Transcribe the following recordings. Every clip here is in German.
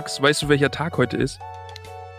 Max, weißt du, welcher Tag heute ist?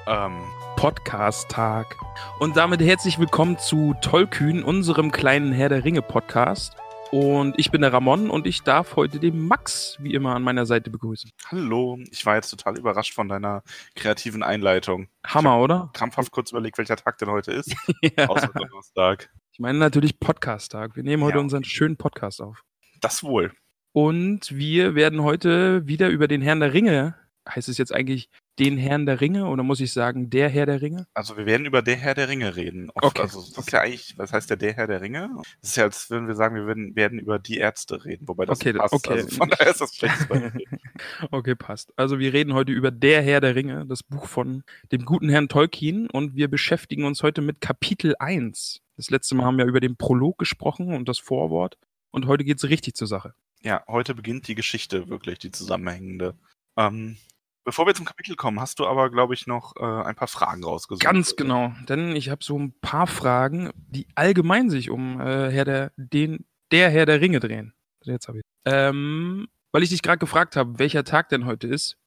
Ähm, Podcast-Tag. Und damit herzlich willkommen zu Tollkühn, unserem kleinen Herr der Ringe-Podcast. Und ich bin der Ramon und ich darf heute den Max wie immer an meiner Seite begrüßen. hallo, ich war jetzt total überrascht von deiner kreativen Einleitung. Hammer, oder? Krampfhaft kurz überlegt, welcher Tag denn heute ist. ja. Außer Donnerstag. Ich meine natürlich Podcast-Tag. Wir nehmen heute Ja. unseren schönen Podcast auf. Das wohl. Und wir werden heute wieder über den Herrn der Ringe. Heißt es jetzt eigentlich den Herrn der Ringe oder muss ich sagen der Herr der Ringe? Also wir werden über der Herr der Ringe reden. Oft, Okay, Also das ist okay. ja eigentlich, was heißt der der Herr der Ringe? Das ist ja, als würden wir sagen, wir werden, werden über die Ärzte reden, wobei das Okay, passt. okay. Also von daher ist das Beispiel. Okay, passt. Also wir reden heute über Der Herr der Ringe, das Buch von dem guten Herrn Tolkien und wir beschäftigen uns heute mit Kapitel 1. Das letzte Mal haben wir über den Prolog gesprochen und das Vorwort und heute geht es richtig zur Sache. Ja, heute beginnt die Geschichte wirklich, die zusammenhängende. Ähm, bevor wir zum Kapitel kommen, hast du aber, glaube ich, noch äh, ein paar Fragen rausgesucht. Ganz genau, denn ich habe so ein paar Fragen, die allgemein sich um äh, Herr der, den, der Herr der Ringe drehen. Jetzt habe ich. Ähm, weil ich dich gerade gefragt habe, welcher Tag denn heute ist,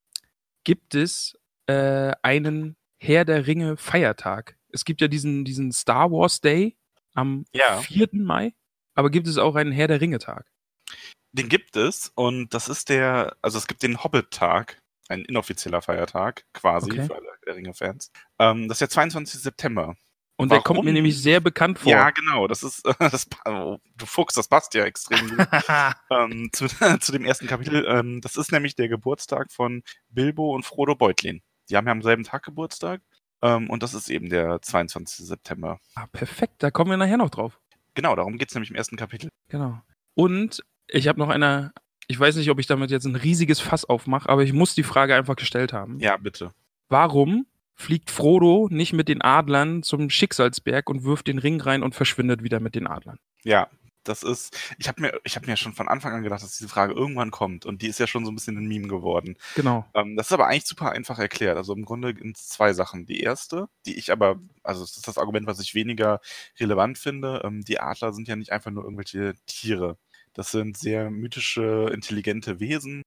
gibt es äh, einen Herr der Ringe Feiertag. Es gibt ja diesen, diesen Star Wars Day am Ja. 4. Mai, aber gibt es auch einen Herr der Ringe Tag? Den gibt es und das ist der, also es gibt den Hobbit-Tag, ein inoffizieller Feiertag quasi Okay. für alle der Ringe-Fans. Ähm, das ist der 22. September. Und der kommt Warum? mir nämlich sehr bekannt vor. Ja, genau, das ist, das, oh, du Fuchs, das passt ja extrem gut ähm, zu, zu dem ersten Kapitel. Ähm, das ist nämlich der Geburtstag von Bilbo und Frodo Beutlin. Die haben ja am selben Tag Geburtstag ähm, und das ist eben der 22. September. ah, perfekt, da kommen wir nachher noch drauf. Genau, darum geht es nämlich im ersten Kapitel. Genau. Und ich habe noch eine, ich weiß nicht, ob ich damit jetzt ein riesiges Fass aufmache, aber ich muss die Frage einfach gestellt haben. Ja, bitte. Warum fliegt Frodo nicht mit den Adlern zum Schicksalsberg und wirft den Ring rein und verschwindet wieder mit den Adlern? Ja, das ist, ich habe mir, ich habe mir schon von Anfang an gedacht, dass diese Frage irgendwann kommt und die ist ja schon so ein bisschen ein Meme geworden. Genau. Ähm, das ist aber eigentlich super einfach erklärt. Also im Grunde sind es zwei Sachen. Die erste, die ich aber, also das ist das Argument, was ich weniger relevant finde. Ähm, die Adler sind ja nicht einfach nur irgendwelche Tiere. Das sind sehr mythische, intelligente Wesen.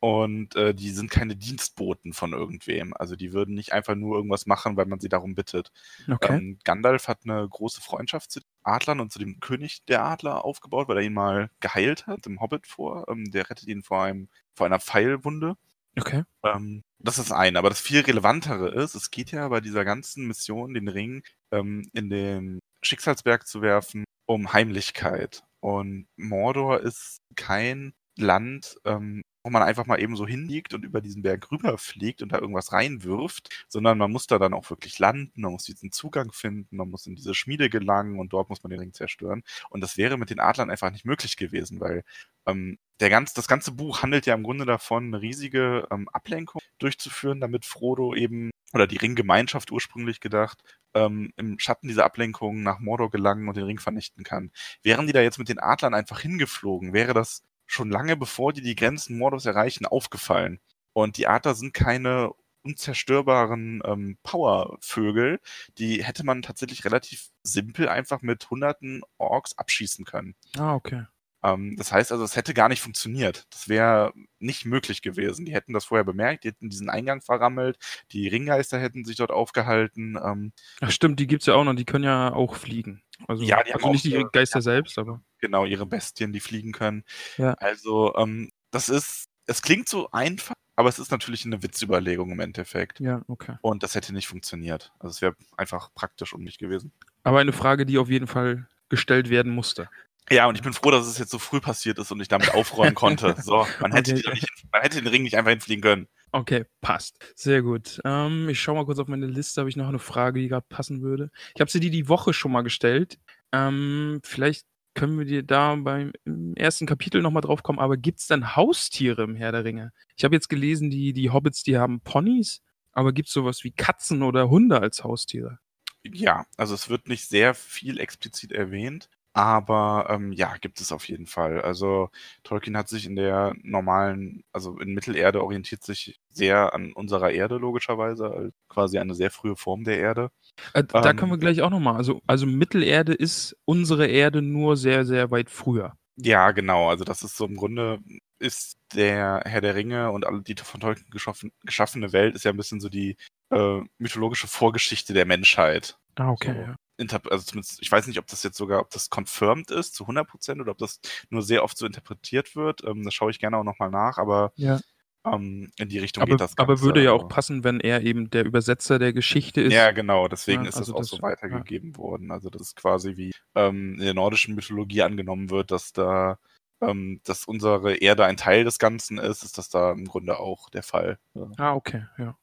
Und äh, die sind keine Dienstboten von irgendwem. Also die würden nicht einfach nur irgendwas machen, weil man sie darum bittet. Okay. Ähm, Gandalf hat eine große Freundschaft zu den Adlern und zu dem König der Adler aufgebaut, weil er ihn mal geheilt hat, im Hobbit vor. Ähm, der rettet ihn vor, einem, vor einer Pfeilwunde. okay. Ähm, das ist eine. Aber das viel relevantere ist, es geht ja bei dieser ganzen Mission, den Ring ähm, in den Schicksalsberg zu werfen, um Heimlichkeit. Und Mordor ist kein Land, ähm, wo man einfach mal eben so hinliegt und über diesen Berg rüberfliegt und da irgendwas reinwirft, sondern man muss da dann auch wirklich landen, man muss diesen Zugang finden, man muss in diese Schmiede gelangen und dort muss man den Ring zerstören. Und das wäre mit den Adlern einfach nicht möglich gewesen, weil ähm, der ganz, das ganze Buch handelt ja im Grunde davon, eine riesige ähm, Ablenkung durchzuführen, damit Frodo eben, oder die Ringgemeinschaft ursprünglich gedacht, ähm, im Schatten dieser Ablenkung nach Mordor gelangen und den Ring vernichten kann. Wären die da jetzt mit den Adlern einfach hingeflogen, wäre das schon lange bevor die die Grenzen Mordors erreichen, aufgefallen. Und die Adler sind keine unzerstörbaren ähm, Powervögel, die hätte man tatsächlich relativ simpel einfach mit hunderten Orks abschießen können. Ah, okay. Ähm, das heißt also, es hätte gar nicht funktioniert. Das wäre nicht möglich gewesen. Die hätten das vorher bemerkt, die hätten diesen Eingang verrammelt, die Ringgeister hätten sich dort aufgehalten. Ähm, Ach stimmt, die gibt's ja auch noch, die können ja auch fliegen. Also, Ja, die haben also auch nicht die Geister selbst, aber. genau, ihre Bestien, die fliegen können. Ja. Also, ähm, das ist, es klingt so einfach, aber es ist natürlich eine Witzüberlegung im Endeffekt. Ja, okay. Und das hätte nicht funktioniert. Also es wäre einfach praktisch um mich gewesen. Aber eine Frage, die auf jeden Fall gestellt werden musste. Ja, und ich bin froh, dass es jetzt so früh passiert ist und ich damit aufräumen konnte. So, man hätte, Okay. nicht, man hätte den Ring nicht einfach hinfliegen können. Okay, passt. Sehr gut. Ähm, ich schaue mal kurz auf meine Liste, habe ich noch eine Frage, die gerade passen würde. Ich habe sie dir die Woche schon mal gestellt. Ähm, vielleicht können wir dir da beim im ersten Kapitel nochmal drauf kommen, aber gibt es denn Haustiere im Herr der Ringe? Ich habe jetzt gelesen, die, die Hobbits, die haben Ponys, aber gibt es sowas wie Katzen oder Hunde als Haustiere? Ja, also es wird nicht sehr viel explizit erwähnt, aber ähm, ja, gibt es auf jeden Fall. Also Tolkien hat sich in der normalen, also in Mittelerde orientiert sich sehr an unserer Erde logischerweise, als quasi eine sehr frühe Form der Erde. Äh, da Ähm, können wir gleich auch nochmal. Also, also Mittelerde ist unsere Erde nur sehr, sehr weit früher. Ja, genau. Also das ist so im Grunde ist der Herr der Ringe und alle die von Tolkien geschaffen, geschaffene Welt ist ja ein bisschen so die äh, mythologische Vorgeschichte der Menschheit. Ah, okay. So. Ja. Also zumindest, ich weiß nicht, ob das jetzt sogar, ob das confirmed ist zu 100 Prozent oder ob das nur sehr oft so interpretiert wird. Ähm, das schaue ich gerne auch nochmal nach, aber Ja. ähm, in die Richtung Aber, geht das Ganze. aber würde ja auch also- passen, wenn er eben der Übersetzer der Geschichte ist. Ja, genau, deswegen Ja, ist also das auch das- so weitergegeben worden. Also das ist quasi wie ähm, in der nordischen Mythologie angenommen wird, dass da ähm, dass unsere Erde ein Teil des Ganzen ist, ist das da im Grunde auch der Fall. Ja. Ah, okay, ja.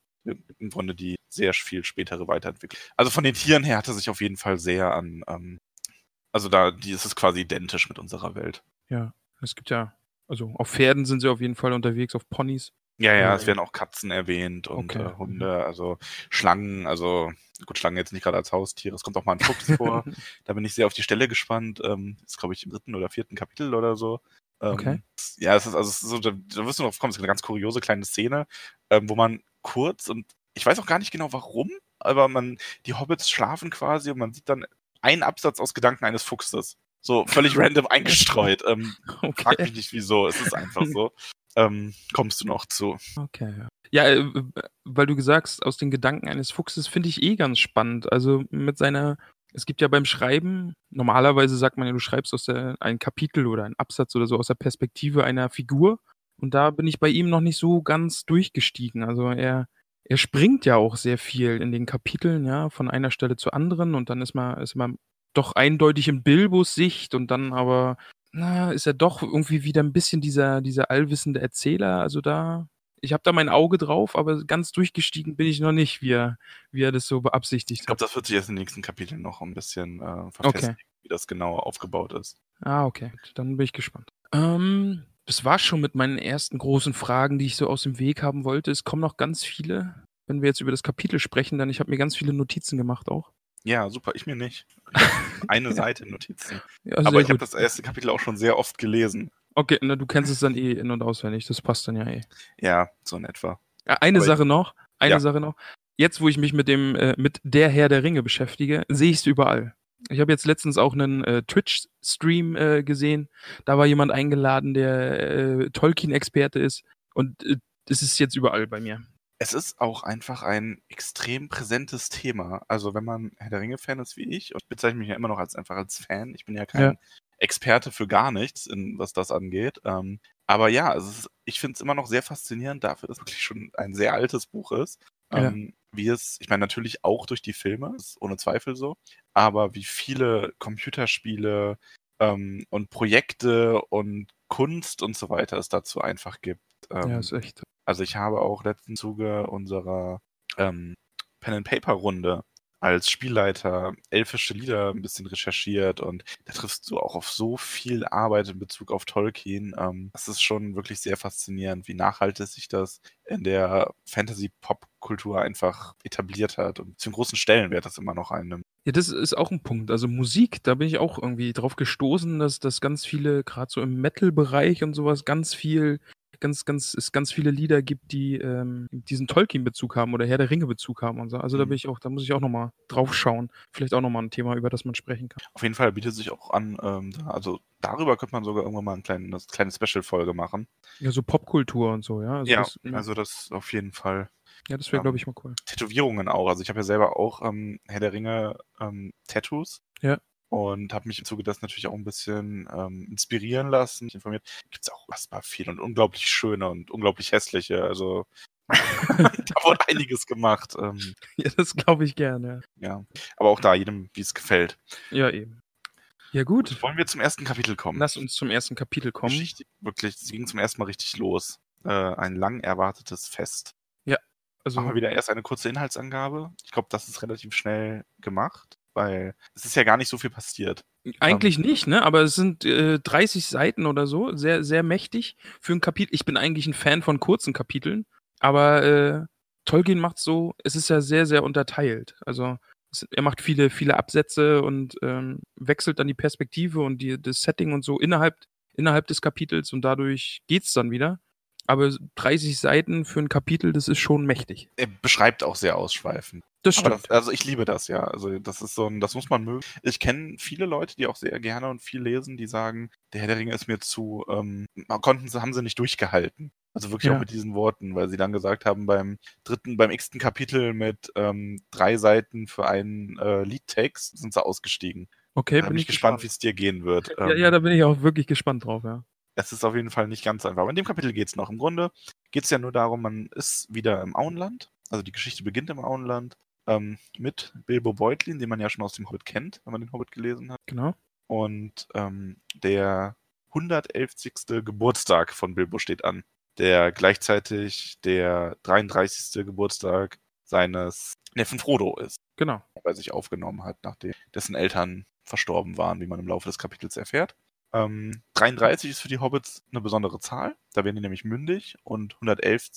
Im Grunde die sehr viel spätere Weiterentwicklung. Also von den Tieren her hat er sich auf jeden Fall sehr an, ähm, also da, die ist es quasi identisch mit unserer Welt. Ja. Es gibt ja, also auf Pferden sind sie auf jeden Fall unterwegs, auf Ponys. Ja, ja, es werden auch Katzen erwähnt und Okay. äh, Hunde, also Schlangen, also gut, Schlangen jetzt nicht gerade als Haustiere, es kommt auch mal ein Fuchs vor. Da bin ich sehr auf die Stelle gespannt. Ähm, ist, glaube ich, im dritten oder vierten Kapitel oder so. Ähm, Okay. Ja, es ist also es ist so, da, da wirst du noch kommen, es ist eine ganz kuriose kleine Szene, ähm, wo man kurz und ich weiß auch gar nicht genau warum, aber man, die Hobbits schlafen quasi und man sieht dann einen Absatz aus Gedanken eines Fuchses. So völlig random eingestreut. Ähm, frag Okay. mich nicht wieso, es ist einfach so. Ähm, kommst du noch zu? Okay, ja. Äh, weil du gesagt hast, aus den Gedanken eines Fuchses finde ich eh ganz spannend. Also mit seiner, es gibt ja beim Schreiben, normalerweise sagt man ja, du schreibst aus der, ein Kapitel oder ein Absatz oder so aus der Perspektive einer Figur. Und da bin ich bei ihm noch nicht so ganz durchgestiegen. Also er, er springt ja auch sehr viel in den Kapiteln, ja, von einer Stelle zur anderen und dann ist man, ist man doch eindeutig in Bilbos Sicht und dann aber, na, ist er doch irgendwie wieder ein bisschen dieser, dieser allwissende Erzähler. Also da, ich habe da mein Auge drauf, aber ganz durchgestiegen bin ich noch nicht, wie er, wie er das so beabsichtigt Ich glaube, hat. das wird sich erst in den nächsten Kapiteln noch ein bisschen äh, verfestigen, wie das genau aufgebaut ist. Ah, okay. Dann bin ich gespannt. Ähm, das war schon mit meinen ersten großen Fragen, die ich so aus dem Weg haben wollte. Es kommen noch ganz viele. Wenn wir jetzt über das Kapitel sprechen, dann ich habe mir ganz viele Notizen gemacht auch. Ja, super, ich mir nicht. Ich eine Seite Notizen. Ja, Aber ich habe das erste Kapitel auch schon sehr oft gelesen. Okay, na, du kennst es dann eh in- und auswendig. Das passt dann ja eh. Ja, so in etwa. Eine Aber Sache noch, eine Ja. Sache noch. Jetzt, wo ich mich mit dem, äh, mit der Herr der Ringe beschäftige, sehe ich es überall. Ich habe jetzt letztens auch einen äh, Twitch-Stream äh, gesehen. Da war jemand eingeladen, der äh, Tolkien-Experte ist. Und äh, das ist jetzt überall bei mir. Es ist auch einfach ein extrem präsentes Thema. Also wenn man Herr der Ringe-Fan ist wie ich, und ich bezeichne mich ja immer noch als einfach als Fan, ich bin ja kein Ja. Experte für gar nichts, in, was das angeht. Ähm, aber ja, es ist, ich finde es immer noch sehr faszinierend dafür, dass es wirklich schon ein sehr altes Buch ist. Ja. Wie es, ich meine, natürlich auch durch die Filme, ist ohne Zweifel so, aber wie viele Computerspiele ähm, und Projekte und Kunst und so weiter es dazu einfach gibt. Ähm, ja, ist echt. also ich habe auch letzten Zuge unserer ähm, Pen and Paper Runde als Spielleiter elfische Lieder ein bisschen recherchiert und da triffst du auch auf so viel Arbeit in Bezug auf Tolkien. Ähm, das ist schon wirklich sehr faszinierend, wie nachhaltig sich das in der Fantasy-Pop-Kultur einfach etabliert hat und zum großen Stellenwert das immer noch einnimmt. Ja, das ist auch ein Punkt. Also Musik, da bin ich auch irgendwie drauf gestoßen, dass dass ganz viele, gerade so im Metal-Bereich und sowas, ganz viel, ganz, ganz, es ganz viele Lieder gibt, die ähm, diesen Tolkien-Bezug haben oder Herr der Ringe-Bezug haben und so. Also da Mhm. bin ich auch, da muss ich auch nochmal drauf schauen. Vielleicht auch nochmal ein Thema, über das man sprechen kann. Auf jeden Fall bietet sich auch an, ähm, da, also darüber könnte man sogar irgendwann mal eine kleine, eine kleine Special-Folge machen. Ja, so Popkultur und so, ja. Also ja, das, ja, also das auf jeden Fall. ja, das wäre, ähm, glaube ich, mal cool. Tätowierungen auch. Also ich habe ja selber auch ähm, Herr der Ringe ähm, Tattoos. Ja. Und habe mich im Zuge das natürlich auch ein bisschen ähm, inspirieren lassen, mich informiert. Gibt es auch unfassbar viel und unglaublich schöne und unglaublich hässliche. Also da wurde einiges gemacht. Ähm, Ja, das glaube ich gerne. ja. Aber auch da jedem, wie es gefällt. Ja, eben. Ja, gut. Wollen wir zum ersten Kapitel kommen? Lass uns zum ersten Kapitel kommen. Geschichte, wirklich, es ging zum ersten Mal richtig los. Äh, ein lang erwartetes Fest. Also, Machen wir wieder erst eine kurze Inhaltsangabe. Ich glaube, das ist relativ schnell gemacht, weil es ist ja gar nicht so viel passiert. Eigentlich nicht, ne? Aber es sind äh, 30 Seiten oder so, sehr, sehr mächtig für ein Kapitel. Ich bin eigentlich ein Fan von kurzen Kapiteln, aber äh, Tolkien macht so, es ist ja sehr, sehr unterteilt. Also es, er macht viele, viele Absätze und ähm, wechselt dann die Perspektive und die, das Setting und so innerhalb, innerhalb des Kapitels und dadurch geht's dann wieder. Aber 30 Seiten für ein Kapitel, das ist schon mächtig. Er beschreibt auch sehr ausschweifend. Das stimmt. das, also ich liebe das, ja. Also das ist so ein, das muss man mögen. Ich kenne viele Leute, die auch sehr gerne und viel lesen, die sagen, der Herr der Ringe ist mir zu, ähm, konnten sie, haben sie nicht durchgehalten. Also wirklich Ja. auch mit diesen Worten, weil sie dann gesagt haben, beim dritten, beim x-ten Kapitel mit ähm, drei Seiten für einen äh, Liedtext sind sie ausgestiegen. Okay, da bin ich gespannt, wie es dir gehen wird. Ja, Ähm, ja, da bin ich auch wirklich gespannt drauf, ja. es ist auf jeden Fall nicht ganz einfach. Aber in dem Kapitel geht es noch. Im Grunde geht es ja nur darum, man ist wieder im Auenland. Also die Geschichte beginnt im Auenland ähm, mit Bilbo Beutlin, den man ja schon aus dem Hobbit kennt, wenn man den Hobbit gelesen hat. Genau. Und ähm, der 111. Geburtstag von Bilbo steht an. Der gleichzeitig der 33. Geburtstag seines Neffen Frodo ist, Genau. der bei sich aufgenommen hat, nachdem dessen Eltern verstorben waren, wie man im Laufe des Kapitels erfährt. Ähm, 33 ist für die Hobbits eine besondere Zahl. Da werden die nämlich mündig. Und 111.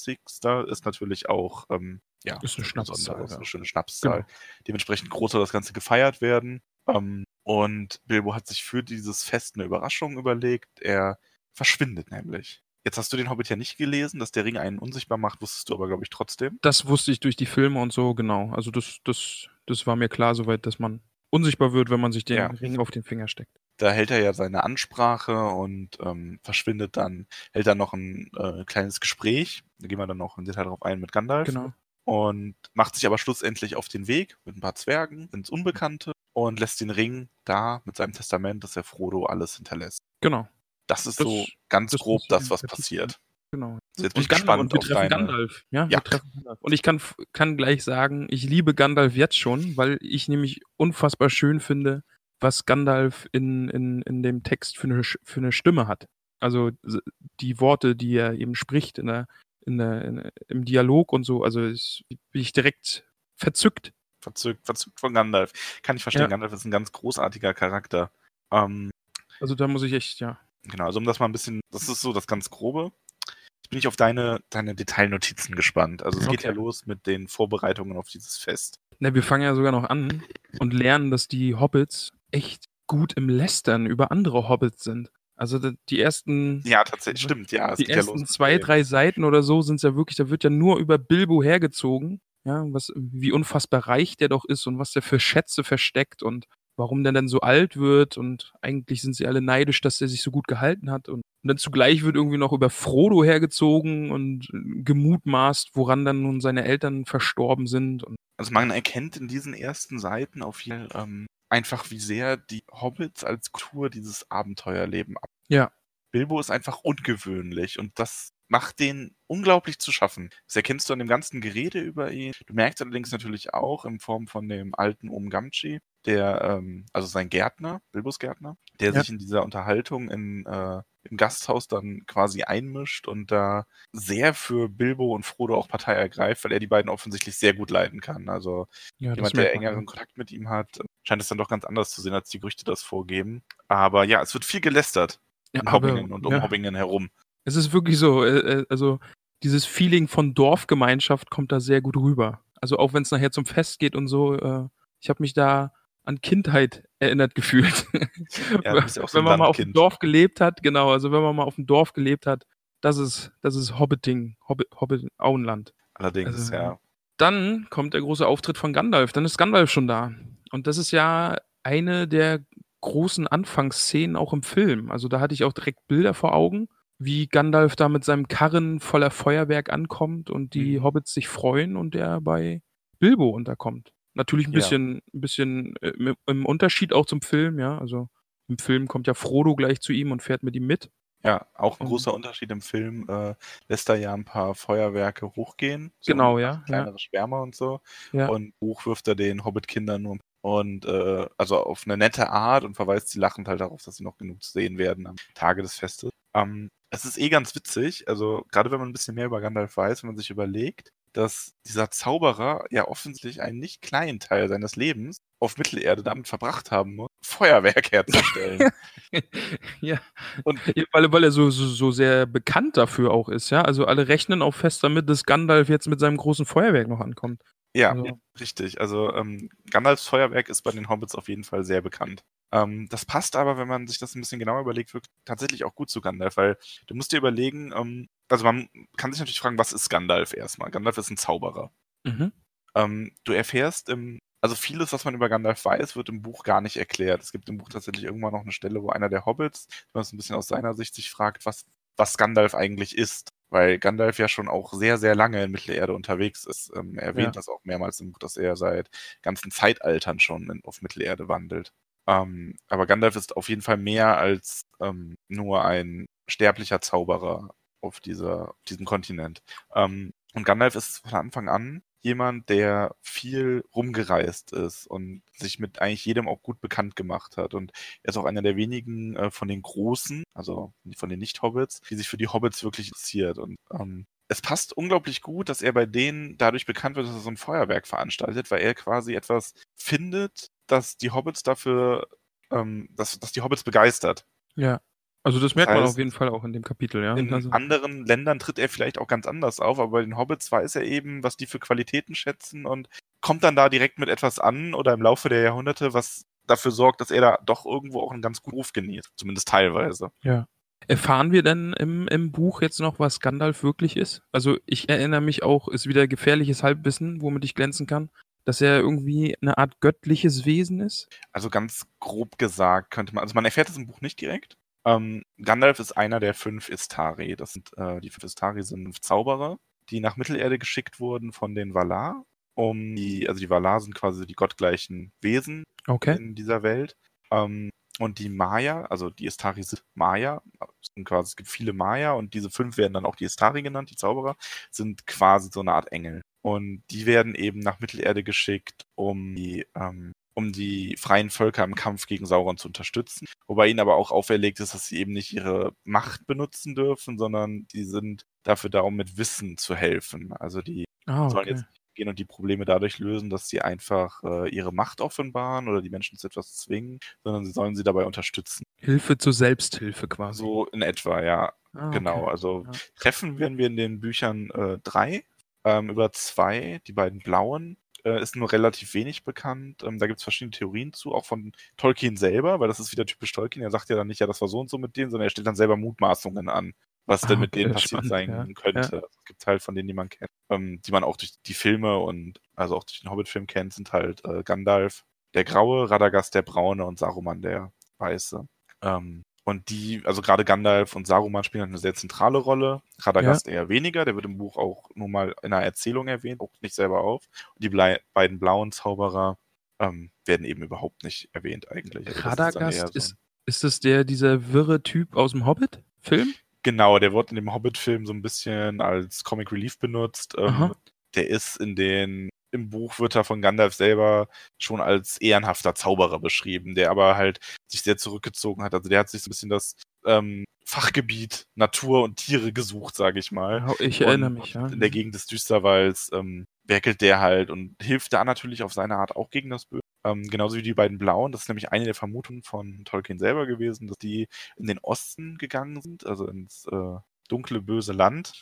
ist natürlich auch ähm, ja, Ist eine Schnapszahl, ja. eine schöne Schnapszahl. Genau. Dementsprechend groß soll das Ganze gefeiert werden. Ähm, und Bilbo hat sich für dieses Fest eine Überraschung überlegt. Er verschwindet nämlich. Jetzt hast du den Hobbit ja nicht gelesen, dass der Ring einen unsichtbar macht, wusstest du aber, glaube ich, trotzdem. Das wusste ich durch die Filme und so, genau. Also das, das, das war mir klar soweit, dass man unsichtbar wird, wenn man sich den Ja. Ring auf den Finger steckt. Da hält er ja seine Ansprache und ähm, verschwindet dann, hält dann noch ein äh, kleines Gespräch. Da gehen wir dann noch im Detail drauf ein mit Gandalf. Genau. Und macht sich aber schlussendlich auf den Weg mit ein paar Zwergen ins Unbekannte und lässt den Ring da mit seinem Testament, dass er Frodo alles hinterlässt. Genau. Das ist Das- so ganz das grob das, was passiert. Genau. Also jetzt bin ich gespannt auf deine. Gandalf. Ja, Ja. Gandalf. Und ich kann, kann gleich sagen, ich liebe Gandalf jetzt schon, weil ich nämlich unfassbar schön finde, was Gandalf in, in, in dem Text für eine, für eine Stimme hat. Also die Worte, die er eben spricht in der, in der, in, im Dialog und so. Also ist, bin ich direkt verzückt. Verzückt, verzückt von Gandalf. Kann ich verstehen. Ja. Gandalf ist ein ganz großartiger Charakter. Ähm, Also da muss ich echt, ja. genau, also um das mal ein bisschen, das ist so das ganz Grobe. Jetzt bin ich auf deine, deine Detailnotizen gespannt. Also es geht Okay. ja los mit den Vorbereitungen auf dieses Fest. Na, wir fangen ja sogar noch an und lernen, dass die Hobbits echt gut im Lästern über andere Hobbits sind. Also die ersten, Ja, tatsächlich, stimmt, ja. Die ja ersten mit zwei, drei Seiten oder so sind es ja wirklich, da wird ja nur über Bilbo hergezogen, ja, was, wie unfassbar reich der doch ist und was der für Schätze versteckt und warum der dann so alt wird und eigentlich sind sie alle neidisch, dass der sich so gut gehalten hat und, und dann zugleich wird irgendwie noch über Frodo hergezogen und äh, gemutmaßt, woran dann nun seine Eltern verstorben sind und Also man erkennt in diesen ersten Seiten auf jeden Fall ähm, einfach, wie sehr die Hobbits als Kultur dieses Abenteuerleben ab. Ja. Bilbo ist einfach ungewöhnlich und das macht den unglaublich zu schaffen. Das erkennst du an dem ganzen Gerede über ihn. Du merkst allerdings natürlich auch in Form von dem alten Om Gamgee, der, ähm, also sein Gärtner, Bilbos Gärtner, der Ja. sich in dieser Unterhaltung in, äh, im Gasthaus dann quasi einmischt und da sehr für Bilbo und Frodo auch Partei ergreift, weil er die beiden offensichtlich sehr gut leiden kann. Also ja, jemand, der engeren Kontakt mit ihm hat, scheint es dann doch ganz anders zu sehen, als die Gerüchte das vorgeben. Aber ja, es wird viel gelästert ja, in Hobbingen und um ja. Hobbingen herum. Es ist wirklich so, äh, äh, also dieses Feeling von Dorfgemeinschaft kommt da sehr gut rüber. Also auch wenn es nachher zum Fest geht und so, äh, ich habe mich da an Kindheit erinnert gefühlt. Ja, ja auch so wenn man mal auf dem. Dorf gelebt hat, genau, also wenn man mal auf dem Dorf gelebt hat, das ist, das ist Hobbiting, Hobbit, Hobbit Auenland. Allerdings, Also, ja. Dann kommt der große Auftritt von Gandalf, dann ist Gandalf schon da. Und das ist ja eine der großen Anfangsszenen auch im Film. Also da hatte ich auch direkt Bilder vor Augen, wie Gandalf da mit seinem Karren voller Feuerwerk ankommt und die Mhm. Hobbits sich freuen und er bei Bilbo unterkommt. Natürlich ein Ja. bisschen, ein bisschen äh, im- Unterschied auch zum Film, ja. Also im Film kommt ja Frodo gleich zu ihm und fährt mit ihm mit. Ja, auch ein großer Unterschied im Film äh, lässt er ja ein paar Feuerwerke hochgehen. Genau, ein ja, Kleinere Schwärme und so. Ja. Und hoch wirft er den Hobbit-Kindern nur und äh, also auf eine nette Art und verweist sie lachend halt darauf, dass sie noch genug zu sehen werden am Tage des Festes. Ähm, es ist eh ganz witzig, also gerade wenn man ein bisschen mehr über Gandalf weiß, wenn man sich überlegt, dass dieser Zauberer ja offensichtlich einen nicht kleinen Teil seines Lebens auf Mittelerde damit verbracht haben muss, Feuerwerk herzustellen. ja. Und ja, weil, weil er so, so, so sehr bekannt dafür auch ist, ja. Also alle rechnen auch fest damit, dass Gandalf jetzt mit seinem großen Feuerwerk noch ankommt. Ja, also. richtig. Also ähm, Gandalfs Feuerwerk ist bei den Hobbits auf jeden Fall sehr bekannt. Ähm, das passt aber, wenn man sich das ein bisschen genauer überlegt, wirklich tatsächlich auch gut zu Gandalf, weil du musst dir überlegen, ähm, also man kann sich natürlich fragen, was ist Gandalf erstmal? Gandalf ist ein Zauberer. Mhm. Ähm, du erfährst im, also vieles, was man über Gandalf weiß, wird im Buch gar nicht erklärt. Es gibt im Buch tatsächlich irgendwann noch eine Stelle, wo einer der Hobbits, wenn man es ein bisschen aus seiner Sicht sich fragt, was, was Gandalf eigentlich ist weil Gandalf ja schon auch sehr, sehr lange in Mittelerde unterwegs ist. Ähm, er erwähnt ja. das auch mehrmals im Buch, dass er seit ganzen Zeitaltern schon in, auf Mittelerde wandelt. Ähm, aber Gandalf ist auf jeden Fall mehr als ähm, nur ein sterblicher Zauberer auf, dieser, diesem Kontinent. Ähm, und Gandalf ist von Anfang an jemand, der viel rumgereist ist und sich mit eigentlich jedem auch gut bekannt gemacht hat. Und er ist auch einer der wenigen äh, von den Großen, also von den Nicht-Hobbits, die sich für die Hobbits wirklich interessiert. Und ähm, es passt unglaublich gut, dass er bei denen dadurch bekannt wird, dass er so ein Feuerwerk veranstaltet, weil er quasi etwas findet, dass die Hobbits dafür, ähm, dass, dass die Hobbits begeistert. Ja. Also das merkt das heißt, man auf jeden Fall auch in dem Kapitel, ja. In also. anderen Ländern tritt er vielleicht auch ganz anders auf, aber bei den Hobbits weiß er eben, was die für Qualitäten schätzen und kommt dann da direkt mit etwas an oder im Laufe der Jahrhunderte, was dafür sorgt, dass er da doch irgendwo auch einen ganz guten Ruf genießt, zumindest teilweise. Ja. Erfahren wir denn im, im Buch jetzt noch, was Gandalf wirklich ist? Also ich erinnere mich auch, ist wieder gefährliches Halbwissen, womit ich glänzen kann, dass er irgendwie eine Art göttliches Wesen ist? Also ganz grob gesagt könnte man, also man erfährt es im Buch nicht direkt, ähm, Gandalf ist einer der fünf Istari. Das sind, äh, die fünf Istari sind Zauberer, die nach Mittelerde geschickt wurden von den Valar, um die, also die Valar sind quasi die gottgleichen Wesen okay. in dieser Welt. Ähm, und die Maya, also die Istari sind Maya, sind quasi, es gibt viele Maya und diese fünf werden dann auch die Istari genannt, die Zauberer, sind quasi so eine Art Engel. Und die werden eben nach Mittelerde geschickt, um die ähm, um die freien Völker im Kampf gegen Sauron zu unterstützen. Wobei ihnen aber auch auferlegt ist, dass sie eben nicht ihre Macht benutzen dürfen, sondern die sind dafür da, um mit Wissen zu helfen. Also die ah, okay. sollen jetzt gehen und die Probleme dadurch lösen, dass sie einfach äh, ihre Macht offenbaren oder die Menschen zu etwas zwingen, sondern sie sollen sie dabei unterstützen. Hilfe zur Selbsthilfe quasi. So in etwa, ja. Ah, genau. Okay. Also ja. treffen werden wir in den Büchern äh, drei. Ähm, über zwei, die beiden blauen, äh, ist nur relativ wenig bekannt. Ähm, da gibt es verschiedene Theorien zu, auch von Tolkien selber, weil das ist wieder typisch Tolkien. Er sagt ja dann nicht, ja, das war so und so mit denen, sondern er stellt dann selber Mutmaßungen an, was ah, denn mit okay, denen passiert spannend, sein ja. könnte. Ja. Es gibt halt von denen, die man kennt, ähm, die man auch durch die Filme und also auch durch den Hobbit-Film kennt, sind halt äh, Gandalf, der Graue, Radagast der Braune und Saruman der Weiße. Ähm, und die, also gerade Gandalf und Saruman spielen halt eine sehr zentrale Rolle. Radagast ja. eher weniger, der wird im Buch auch nur mal in einer Erzählung erwähnt, auch nicht selber auf. Und die Blei beiden blauen Zauberer ähm, werden eben überhaupt nicht erwähnt eigentlich. Also Radagast ist, so ist das der, dieser wirre Typ aus dem Hobbit-Film? Genau, der wird in dem Hobbit-Film so ein bisschen als Comic Relief benutzt. Ähm, der ist in den im Buch wird er von Gandalf selber schon als ehrenhafter Zauberer beschrieben, der aber halt sich sehr zurückgezogen hat. Also der hat sich so ein bisschen das ähm, Fachgebiet Natur und Tiere gesucht, sage ich mal. Ich erinnere mich, ja. In der Gegend des Düsterwalds ähm, werkelt der halt und hilft da natürlich auf seine Art auch gegen das Böse. Ähm, genauso wie die beiden Blauen. Das ist nämlich eine der Vermutungen von Tolkien selber gewesen, dass die in den Osten gegangen sind, also ins äh, dunkle, böse Land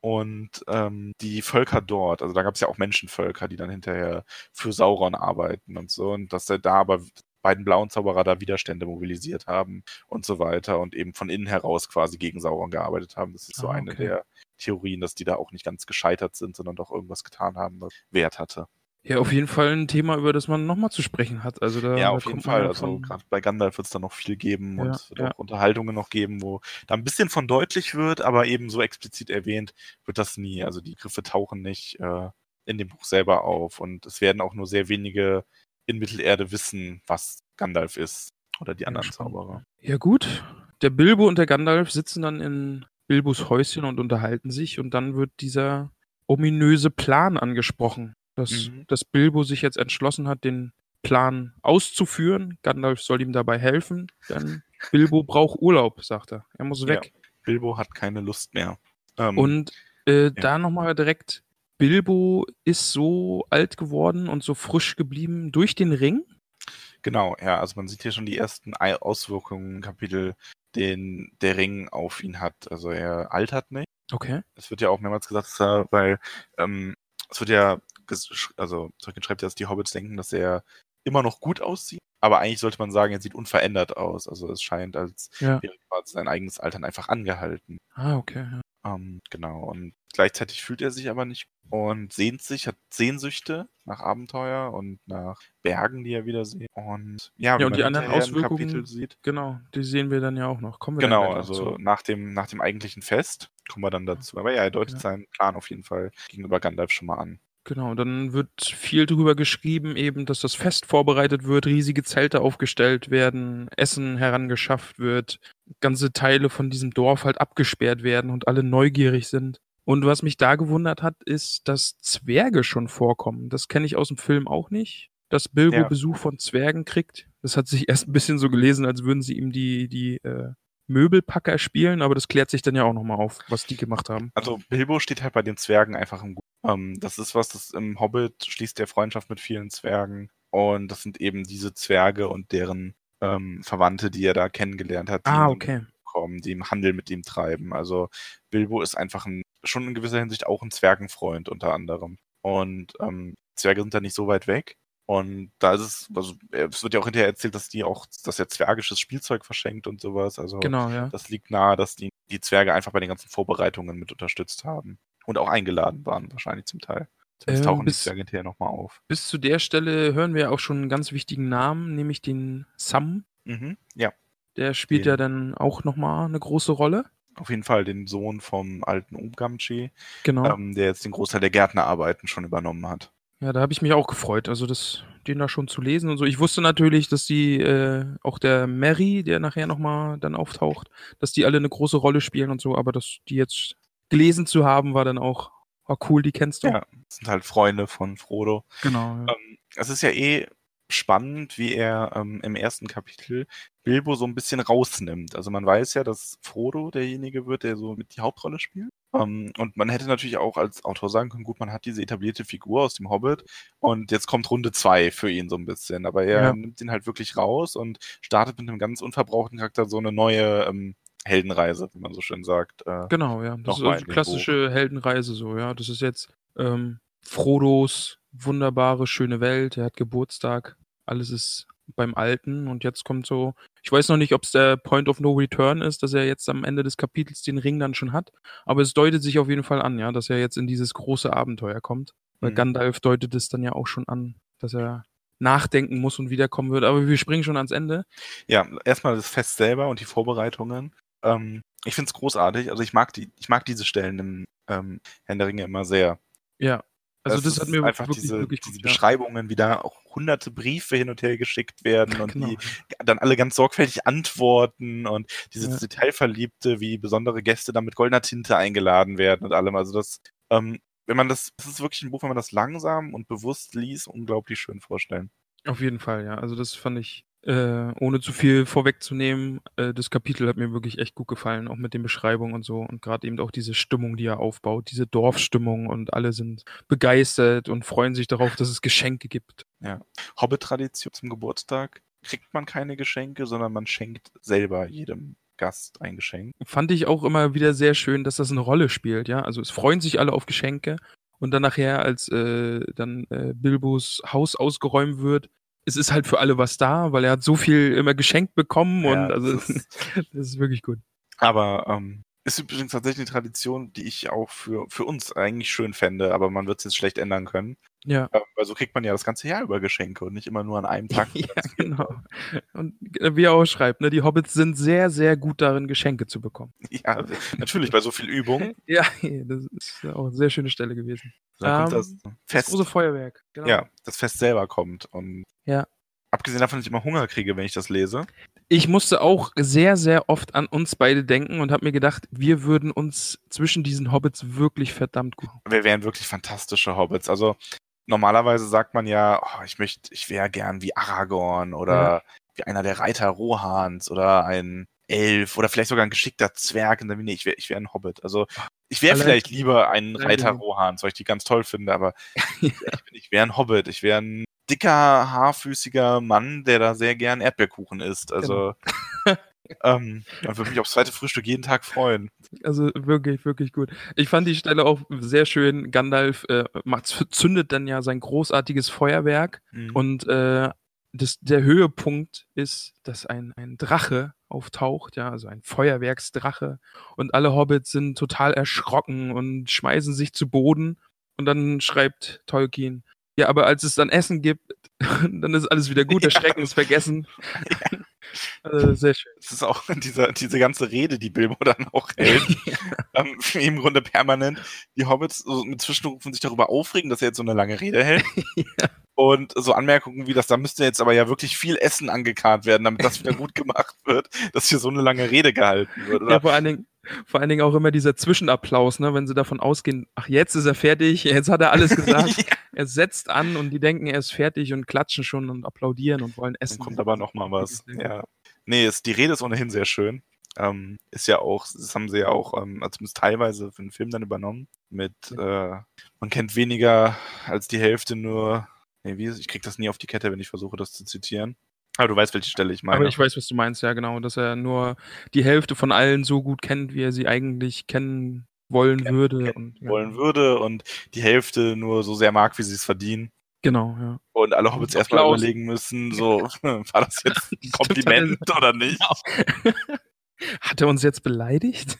und ähm, die Völker dort, also da gab es ja auch Menschenvölker, die dann hinterher für Sauron arbeiten und so, und dass er da aber beiden blauen Zauberer da Widerstände mobilisiert haben und so weiter und eben von innen heraus quasi gegen Sauron gearbeitet haben. Das ist so ah, okay. eine der Theorien, dass die da auch nicht ganz gescheitert sind, sondern doch irgendwas getan haben, was Wert hatte. Ja, auf jeden Fall ein Thema, über das man nochmal zu sprechen hat. Also da, ja, auf da jeden Fall. Also gerade bei Gandalf wird es da noch viel geben ja, und es wird ja. auch Unterhaltungen noch geben, wo da ein bisschen von deutlich wird, aber eben so explizit erwähnt wird das nie. Also die Griffe tauchen nicht äh, in dem Buch selber auf und es werden auch nur sehr wenige in Mittelerde wissen, was Gandalf ist oder die anderen ja, Zauberer. Ja gut, der Bilbo und der Gandalf sitzen dann in Bilbos Häuschen und unterhalten sich und dann wird dieser ominöse Plan angesprochen dass, mhm. dass Bilbo sich jetzt entschlossen hat, den Plan auszuführen. Gandalf soll ihm dabei helfen, denn Bilbo braucht Urlaub, sagt er. Er muss weg. Ja. Bilbo hat keine Lust mehr. Ähm, Und äh, da nochmal direkt, Bilbo ist so alt geworden und so frisch geblieben durch den Ring. Genau, ja, also man sieht hier schon die ersten Auswirkungen im Kapitel, den der Ring auf ihn hat. Also er altert nicht. Okay. Es wird ja auch mehrmals gesagt, dass er, weil ähm, es wird ja, also Tolkien schreibt ja, dass die Hobbits denken, dass er immer noch gut aussieht, aber eigentlich sollte man sagen, er sieht unverändert aus. Also es scheint, als Ja. wäre sein eigenes Altern einfach angehalten. Ah, okay. Ja. Ähm, genau, und gleichzeitig fühlt er sich aber nicht und sehnt sich, hat Sehnsüchte nach Abenteuer und nach Bergen, die er wieder sieht. Und ja, wie und die anderen Auswirkungen- sieht. Genau, die sehen wir dann ja auch noch. Kommen wir Genau, also noch zu. nach dem, nach dem eigentlichen Fest kommen wir dann dazu. Aber ja, er deutet Ja. seinen Plan auf jeden Fall gegenüber Gandalf schon mal an. Genau, dann wird viel drüber geschrieben, eben, dass das Fest vorbereitet wird, riesige Zelte aufgestellt werden, Essen herangeschafft wird, ganze Teile von diesem Dorf halt abgesperrt werden und alle neugierig sind. Und was mich da gewundert hat, ist, dass Zwerge schon vorkommen. Das kenne ich aus dem Film auch nicht, dass Bilbo Ja. Besuch von Zwergen kriegt. Das hat sich erst ein bisschen so gelesen, als würden sie ihm die, die äh, Möbelpacker spielen, aber das klärt sich dann ja auch nochmal auf, was die gemacht haben. Also Bilbo steht halt bei den Zwergen einfach im Gut. Ähm, das ist was, das im Hobbit schließt der Freundschaft mit vielen Zwergen. Und das sind eben diese Zwerge und deren ähm, Verwandte, die er da kennengelernt hat, die Ah, okay. kommen, die im Handel mit ihm treiben. Also Bilbo ist einfach ein, schon in gewisser Hinsicht auch ein Zwergenfreund unter anderem. Und ähm, Zwerge sind da nicht so weit weg. Und da ist es, also äh, es wird ja auch hinterher erzählt, dass die auch, dass er zwergisches Spielzeug verschenkt und sowas. Also Genau, ja. das liegt nahe, dass die, die Zwerge einfach bei den ganzen Vorbereitungen mit unterstützt haben. Und auch eingeladen waren, wahrscheinlich zum Teil. Sonst Ähm, tauchen die bis- Zwerge hinterher nochmal auf. Bis zu der Stelle hören wir auch schon einen ganz wichtigen Namen, nämlich den Sam. Mhm. Ja, Der spielt Den- ja dann auch nochmal eine große Rolle. auf jeden Fall den Sohn vom alten Umgamchi, Genau. ähm, der jetzt den Großteil der Gärtnerarbeiten schon übernommen hat. Ja, da habe ich mich auch gefreut, also das, den da schon zu lesen und so. Ich wusste natürlich, dass die, äh, auch der Mary, der nachher nochmal dann auftaucht, dass die alle eine große Rolle spielen und so, aber dass die jetzt gelesen zu haben, war dann auch, war cool, die kennst du. Ja, das sind halt Freunde von Frodo. Genau. Ja. Ähm, es ist ja eh spannend, wie er ähm, im ersten Kapitel Bilbo so ein bisschen rausnimmt. Also man weiß ja, dass Frodo derjenige wird, der so mit die Hauptrolle spielt. Ähm, und man hätte natürlich auch als Autor sagen können, gut, man hat diese etablierte Figur aus dem Hobbit und jetzt kommt Runde zwei für ihn so ein bisschen. Aber er Ja. nimmt ihn halt wirklich raus und startet mit einem ganz unverbrauchten Charakter so eine neue ähm, Heldenreise, wie man so schön sagt. Äh, Genau, ja. Das ist Nochmal also klassische Heldenreise so, ja. Das ist jetzt ähm, Frodos wunderbare, schöne Welt, er hat Geburtstag, alles ist beim Alten und jetzt kommt so, ich weiß noch nicht, ob es der Point of No Return ist, dass er jetzt am Ende des Kapitels den Ring dann schon hat, aber es deutet sich auf jeden Fall an, ja, dass er jetzt in dieses große Abenteuer kommt. Weil Mhm. Gandalf deutet es dann ja auch schon an, dass er nachdenken muss und wiederkommen wird. Aber wir springen schon ans Ende. Ja, erstmal das Fest selber und die Vorbereitungen. Ähm, ich finde es großartig. Also ich mag die, ich mag diese Stellen im ähm, Herrn der Ringe immer sehr. Ja. Also das ist hat mir einfach wirklich, diese, wirklich diese gut, ja. Beschreibungen, wie da auch hunderte Briefe hin und her geschickt werden und Genau. die dann alle ganz sorgfältig antworten und dieses Ja. Detailverliebte, wie besondere Gäste dann mit goldener Tinte eingeladen werden und allem. Also das, ähm, wenn man das, das ist wirklich ein Buch, wenn man das langsam und bewusst liest, unglaublich schön vorstellen. Auf jeden Fall, ja. Also das fand ich, äh, ohne zu viel vorwegzunehmen, äh, das Kapitel hat mir wirklich echt gut gefallen, auch mit den Beschreibungen und so. Und gerade eben auch diese Stimmung, die er aufbaut, diese Dorfstimmung und alle sind begeistert und freuen sich darauf, dass es Geschenke gibt. Hobbit-Tradition zum Geburtstag kriegt man keine Geschenke, sondern man schenkt selber jedem Gast ein Geschenk. Fand ich auch immer wieder sehr schön, dass das eine Rolle spielt, ja. Also es freuen sich alle auf Geschenke und dann nachher, als äh, dann äh, Bilbos Haus ausgeräumt wird, es ist halt für alle was da, weil er hat so viel immer geschenkt bekommen und Ja, also das ist- das ist wirklich gut. Aber ähm, ist übrigens tatsächlich eine Tradition, die ich auch für, für uns eigentlich schön fände, aber man wird es jetzt schlecht ändern können. Ja. Ähm, weil so kriegt man ja das ganze Jahr über Geschenke und nicht immer nur an einem Tag. Ja, genau. Und äh, wie er auch schreibt, ne, die Hobbits sind sehr, sehr gut darin, Geschenke zu bekommen. ja, natürlich, bei so viel Übung. Ja, das ist auch eine sehr schöne Stelle gewesen. Da kommt Ähm, das Das Fest. große Feuerwerk. Genau. ja, das Fest selber kommt. Und Ja. abgesehen davon, dass ich immer Hunger kriege, wenn ich das lese. Ich musste auch sehr, sehr oft an uns beide denken und habe mir gedacht, wir würden uns zwischen diesen Hobbits wirklich verdammt gut. Wir wären wirklich fantastische Hobbits. Also normalerweise sagt man ja, oh, ich möchte, ich wäre gern wie Aragorn oder Ja. wie einer der Reiter Rohans oder ein Elf oder vielleicht sogar ein geschickter Zwerg. Und dann, nee, ich wäre ich wär ein Hobbit. Also ich wäre vielleicht lieber ein Reiter Rohans, weil ich die ganz toll finde, aber ich, ich wäre ein Hobbit. Ich wäre ein dicker, haarfüßiger Mann, der da sehr gern Erdbeerkuchen isst. Also ähm, und würde mich aufs zweite Frühstück jeden Tag freuen. Also wirklich, wirklich gut. Ich fand die Stelle auch sehr schön. Gandalf äh, macht, zündet dann ja sein großartiges Feuerwerk Mhm. und äh, das, der Höhepunkt ist, dass ein, ein Drache auftaucht, ja, also ein Feuerwerksdrache und alle Hobbits sind total erschrocken und schmeißen sich zu Boden und dann schreibt Tolkien, ja, aber als es dann Essen gibt, dann ist alles wieder gut, der Ja. Schrecken ist vergessen. äh, sehr schön. Das ist auch diese, diese ganze Rede, die Bilbo dann auch hält. ähm, Im Grunde permanent die Hobbits so mit Zwischenrufen sich darüber aufregen, dass er jetzt so eine lange Rede hält. Und so Anmerkungen wie das, da müsste jetzt aber ja wirklich viel Essen angekarrt werden, damit das wieder gut gemacht wird, dass hier so eine lange Rede gehalten wird. Oder? Ja, vor allen Dingen, vor allen Dingen auch immer dieser Zwischenapplaus, ne, wenn sie davon ausgehen, ach, jetzt ist er fertig, jetzt hat er alles gesagt. ja, er setzt an und die denken, er ist fertig und klatschen schon und applaudieren und wollen essen. dann kommt aber noch mal was. Ja. Nee, es, die Rede ist ohnehin sehr schön. Ähm, ist ja auch, das haben sie ja auch, ähm, zumindest teilweise für den Film dann übernommen. Mit, äh, man kennt weniger als die Hälfte nur. Nee, wie, ist- ich krieg das nie auf die Kette, wenn ich versuche, das zu zitieren. Aber du weißt, welche Stelle ich meine. Aber ich weiß, was du meinst, ja, genau, dass er nur die Hälfte von allen so gut kennt, wie er sie eigentlich kennen wollen Kennen- würde. Und, ja. wollen würde und die Hälfte nur so sehr mag, wie sie es verdienen. Genau, ja. Und alle Hobbits erstmal überlegen müssen, so, war das jetzt ein Stimmt, Kompliment oder nicht? Hat er uns jetzt beleidigt?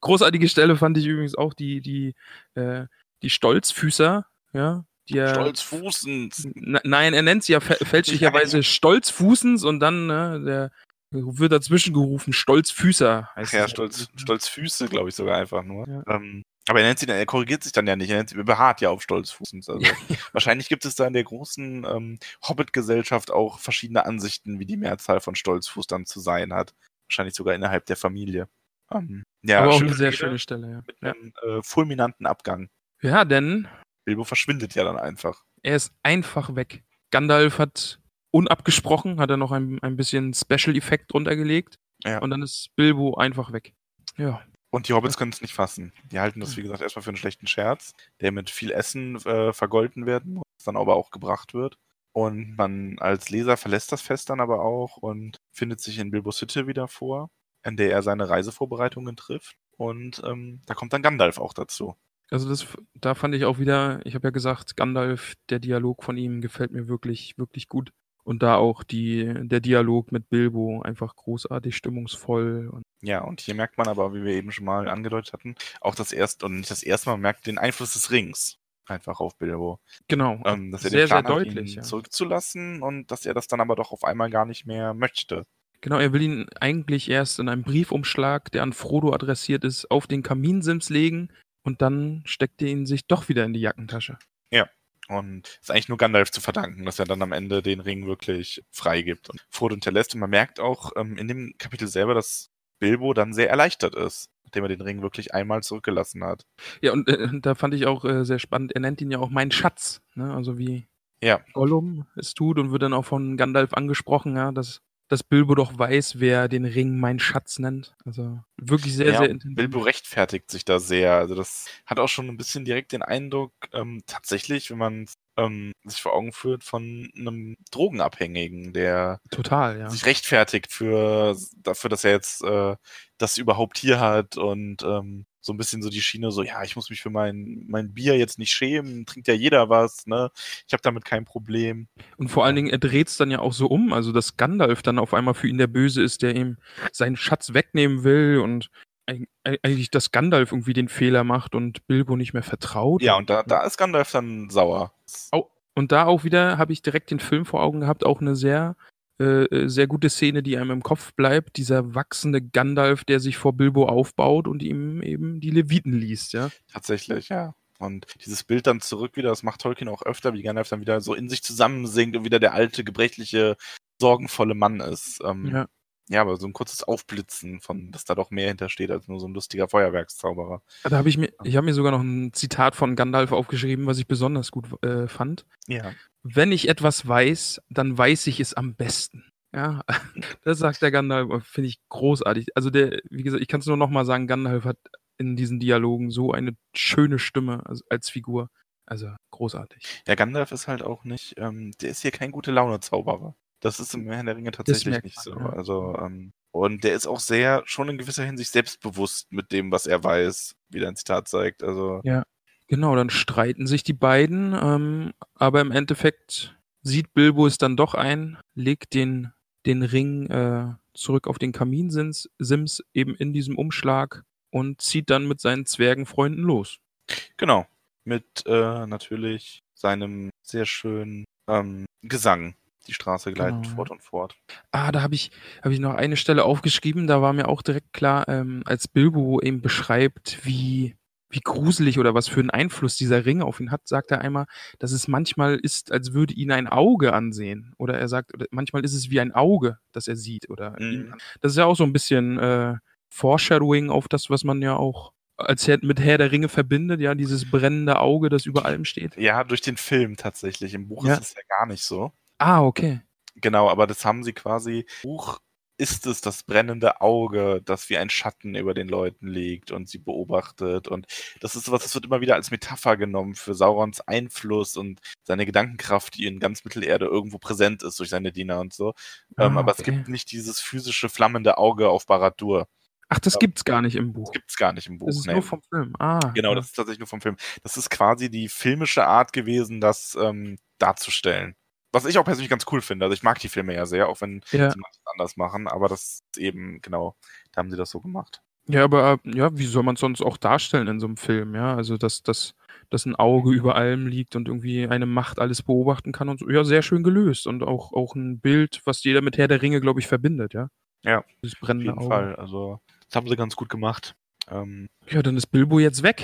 Großartige Stelle fand ich übrigens auch die, die, äh, die Stolzfüßer, ja. Die er, Stolzfußens. Nein, er nennt sie ja fä- fälschlicherweise Stolzfußens und dann, ne, der wird dazwischen gerufen, Stolzfüßer Ach heißt ja, es. Stolz, Stolzfüße, glaube ich sogar einfach nur. Ja. Ähm, aber er nennt sie er korrigiert sich dann ja nicht, er nennt sie, er beharrt ja auf Stolzfußens. Also wahrscheinlich gibt es da in der großen ähm, Hobbit-Gesellschaft auch verschiedene Ansichten, wie die Mehrzahl von Stolzfuß dann zu sein hat. Wahrscheinlich sogar innerhalb der Familie. Ähm, ja, Aber auch eine sehr Rede schöne Stelle, ja. Mit ja. einem äh, fulminanten Abgang. Ja, denn Bilbo verschwindet ja dann einfach. er ist einfach weg. Gandalf hat unabgesprochen, hat er noch ein, ein bisschen Special-Effekt drunter gelegt Ja. und dann ist Bilbo einfach weg. Ja. Und die Hobbits können es nicht fassen. Die halten das, wie gesagt, erstmal für einen schlechten Scherz, der mit viel Essen äh, vergolten werden muss, dann aber auch gebracht wird. Und man als Leser verlässt das Fest dann aber auch und findet sich in Bilbos Hütte wieder vor, in der er seine Reisevorbereitungen trifft. Und ähm, da kommt dann Gandalf auch dazu. Also das, da fand ich auch wieder, ich habe ja gesagt, Gandalf, der Dialog von ihm gefällt mir wirklich, wirklich gut. Und da auch die, der Dialog mit Bilbo einfach großartig stimmungsvoll. Und Ja, und hier merkt man aber, wie wir eben schon mal angedeutet hatten, auch das erste, und nicht das erste Mal, man merkt den Einfluss des Rings einfach auf Bilbo. genau, Ähm, dass er sehr, den Plan sehr hat, deutlich. ihn Ja. zurückzulassen und dass er das dann aber doch auf einmal gar nicht mehr möchte. Genau, er will ihn eigentlich erst in einem Briefumschlag, der an Frodo adressiert ist, auf den Kaminsims legen und dann steckt er ihn sich doch wieder in die Jackentasche. Und ist eigentlich nur Gandalf zu verdanken, dass er dann am Ende den Ring wirklich freigibt und Frodo hinterlässt. Und man merkt auch ähm, in dem Kapitel selber, dass Bilbo dann sehr erleichtert ist, nachdem er den Ring wirklich einmal zurückgelassen hat. Ja, und äh, da fand ich auch äh, sehr spannend, er nennt ihn ja auch mein Schatz, ne? also wie Ja. Gollum es tut und wird dann auch von Gandalf angesprochen, ja, dass, dass Bilbo doch weiß, wer den Ring mein Schatz nennt. Also wirklich sehr, ja, sehr intensiv. Bilbo rechtfertigt sich da sehr. Also das hat auch schon ein bisschen direkt den Eindruck, ähm, tatsächlich, wenn man ähm, sich vor Augen führt, von einem Drogenabhängigen, der Total, ja. sich rechtfertigt für dafür, dass er jetzt äh, das überhaupt hier hat und ähm, so ein bisschen so die Schiene, so ja, ich muss mich für mein mein Bier jetzt nicht schämen, trinkt ja jeder was, ne? Ich habe damit kein Problem. Und vor allen Dingen, er dreht es dann ja auch so um, also dass Gandalf dann auf einmal für ihn der Böse ist, der ihm seinen Schatz wegnehmen will und eig- eigentlich, dass Gandalf irgendwie den Fehler macht und Bilbo nicht mehr vertraut. Ja, und da, da ist Gandalf dann sauer. Und da auch wieder habe ich direkt den Film vor Augen gehabt, auch eine sehr, äh, äh, sehr gute Szene, die einem im Kopf bleibt. Dieser wachsende Gandalf, der sich vor Bilbo aufbaut und ihm eben die Leviten liest, ja. Tatsächlich, ja. Und dieses Bild dann zurück wieder, das macht Tolkien auch öfter, wie Gandalf dann wieder so in sich zusammensinkt und wieder der alte, gebrechliche, sorgenvolle Mann ist. Ähm, Ja. ja, aber so ein kurzes Aufblitzen von, dass da doch mehr hintersteht als nur so ein lustiger Feuerwerkszauberer. Da habe ich mir, ich habe mir sogar noch ein Zitat von Gandalf aufgeschrieben, was ich besonders gut äh, fand. Ja. Wenn ich etwas weiß, dann weiß ich es am besten. Ja, das sagt der Gandalf, finde ich großartig. Also der, wie gesagt, ich kann es nur noch mal sagen, Gandalf hat in diesen Dialogen so eine schöne Stimme als, als Figur. Also großartig. Ja, Gandalf ist halt auch nicht, ähm, der ist hier kein gute Laune-Zauberer. Das ist im Herrn der Ringe tatsächlich nicht so. ja. Also, ähm, und der ist auch sehr, schon in gewisser Hinsicht selbstbewusst mit dem, was er weiß, wie dein Zitat zeigt. Also, Ja. Genau, dann streiten sich die beiden, ähm, aber im Endeffekt sieht Bilbo es dann doch ein, legt den, den Ring äh, zurück auf den Kaminsims Sims eben in diesem Umschlag und zieht dann mit seinen Zwergenfreunden los. genau. Mit äh, natürlich seinem sehr schönen ähm, Gesang. Die Straße gleitet Genau, fort und fort. Ah, da habe ich, hab ich noch eine Stelle aufgeschrieben, da war mir auch direkt klar, ähm, als Bilbo eben beschreibt, wie, wie gruselig oder was für einen Einfluss dieser Ring auf ihn hat, sagt er einmal, dass es manchmal ist, als würde ihn ein Auge ansehen. Oder er sagt, oder manchmal ist es wie ein Auge, das er sieht. Oder Mhm. das ist ja auch so ein bisschen äh, Foreshadowing auf das, was man ja auch als Herr, mit Herr der Ringe verbindet, ja, dieses brennende Auge, das über allem steht. Ja, durch den Film tatsächlich. Im Buch Ja. ist es ja gar nicht so. Ah, okay. Genau, aber das haben sie quasi. Buch ist es das brennende Auge, das wie ein Schatten über den Leuten liegt und sie beobachtet. Und das ist was, das wird immer wieder als Metapher genommen für Saurons Einfluss und seine Gedankenkraft, die in ganz Mittelerde irgendwo präsent ist durch seine Diener und so. ähm, Ah, aber es okay. gibt nicht dieses physische flammende Auge auf Barad-dûr. Ach, das Ja. gibt's gar nicht im Buch. Das gibt's gar nicht im Buch. Das ist nee. nur vom Film. Ah. Genau, das ist tatsächlich nur vom Film. Das ist quasi die filmische Art gewesen, das ähm, darzustellen. Was ich auch persönlich ganz cool finde. Also ich mag die Filme ja sehr, auch wenn Ja. sie manches anders machen, aber das ist eben, genau, da haben sie das so gemacht. Ja, aber äh, ja, wie soll man es sonst auch darstellen in so einem Film, ja? Also, dass, dass, dass ein Auge über allem liegt und irgendwie eine Macht alles beobachten kann und so. Ja, sehr schön gelöst und auch, auch ein Bild, was jeder mit Herr der Ringe, glaube ich, verbindet, ja? Ja, Auf brennende jeden Auge. Fall. Also, das haben sie ganz gut gemacht. Ähm, Ja, dann ist Bilbo jetzt weg.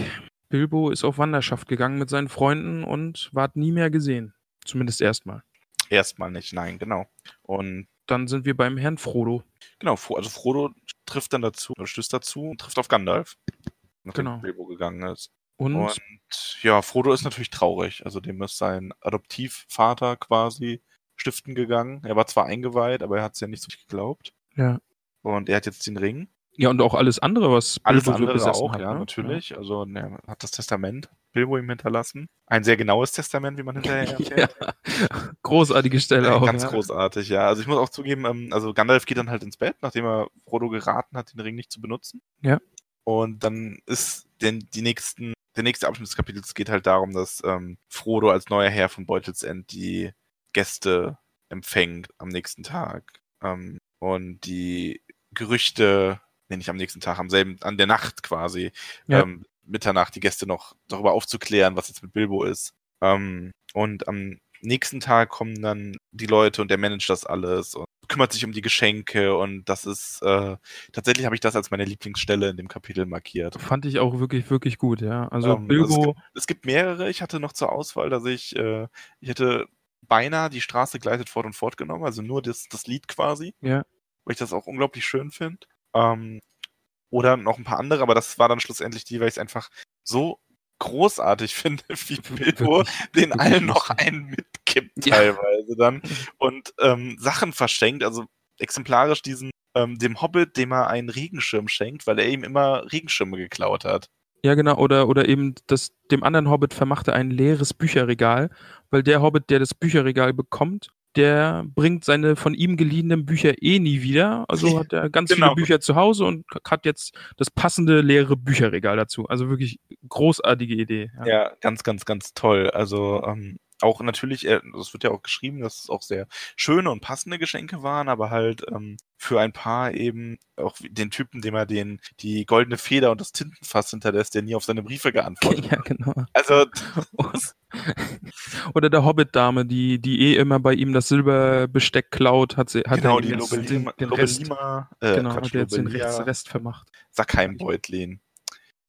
Bilbo ist auf Wanderschaft gegangen mit seinen Freunden und ward nie mehr gesehen. Zumindest erstmal. Erstmal nicht, nein, genau. Und Dann sind wir beim Herrn Frodo. genau, also Frodo trifft dann dazu, oder stößt dazu und trifft auf Gandalf. Nachdem Genau. Bilbo gegangen ist. Und, Und ja, Frodo ist natürlich traurig. Also dem ist sein Adoptivvater quasi stiften gegangen. Er war zwar eingeweiht, aber er hat es ja nicht so geglaubt. ja. Und er hat jetzt den Ring. Ja, und auch alles andere, was Alles Bilbo so andere auch, hat, ja, ne? natürlich. Also er hat das Testament Bilbo ihm hinterlassen. Ein sehr genaues Testament, wie man hinterher erfährt. Ja. Großartige Stelle auch. Ganz ja. großartig, ja. Also ich muss auch zugeben, ähm, also Gandalf geht dann halt ins Bett, nachdem er Frodo geraten hat, den Ring nicht zu benutzen. Ja. Und dann ist denn die nächsten, der nächste Abschnitt des Kapitels geht halt darum, dass ähm, Frodo als neuer Herr von Beutelsend die Gäste empfängt am nächsten Tag. Ähm, und die Gerüchte, nee, nicht am nächsten Tag, am selben, an der Nacht quasi, Ja. ähm, Mitternacht die Gäste noch darüber aufzuklären, was jetzt mit Bilbo ist. Ähm, und am nächsten Tag kommen dann die Leute und der managt das alles und kümmert sich um die Geschenke und das ist äh, tatsächlich habe ich das als meine Lieblingsstelle in dem Kapitel markiert. Fand ich auch wirklich, wirklich gut, ja. Also Ähm, Bilbo, also Es gibt mehrere. Ich hatte noch zur Auswahl, dass ich äh, ich hätte beinahe die Straße gleitet fort und fort genommen, also nur das, das Lied quasi, ja. weil ich das auch unglaublich schön finde. Ähm, oder noch ein paar andere, aber das war dann schlussendlich die, weil ich es einfach so großartig finde, wie Bilbo den allen noch einen mitkippt Ja. teilweise dann und ähm, Sachen verschenkt, also exemplarisch diesen ähm, dem Hobbit, dem er einen Regenschirm schenkt, weil er ihm immer Regenschirme geklaut hat. Ja, genau. Oder, oder eben das, dem anderen Hobbit vermachte ein leeres Bücherregal, weil der Hobbit, der das Bücherregal bekommt, der bringt seine von ihm geliehenen Bücher eh nie wieder. Also hat er ganz Genau. viele Bücher zu Hause und hat jetzt das passende leere Bücherregal dazu. Also wirklich großartige Idee. Ja. Ja, ganz, ganz, ganz toll. Also ähm, auch natürlich, äh, es wird ja auch geschrieben, dass es auch sehr schöne und passende Geschenke waren, aber halt ähm, für ein paar eben auch den Typen, dem er den die goldene Feder und das Tintenfass hinterlässt, der nie auf seine Briefe geantwortet ja, hat. genau. Also Oder der Hobbit-Dame, die, die eh immer bei ihm das Silberbesteck klaut, hat sie, hat genau er die jetzt Lobelima, den, den Rest, Lobelima äh, genau, Quatsch, hat jetzt den Rest, Rest vermacht. Sackheim-Beutlin.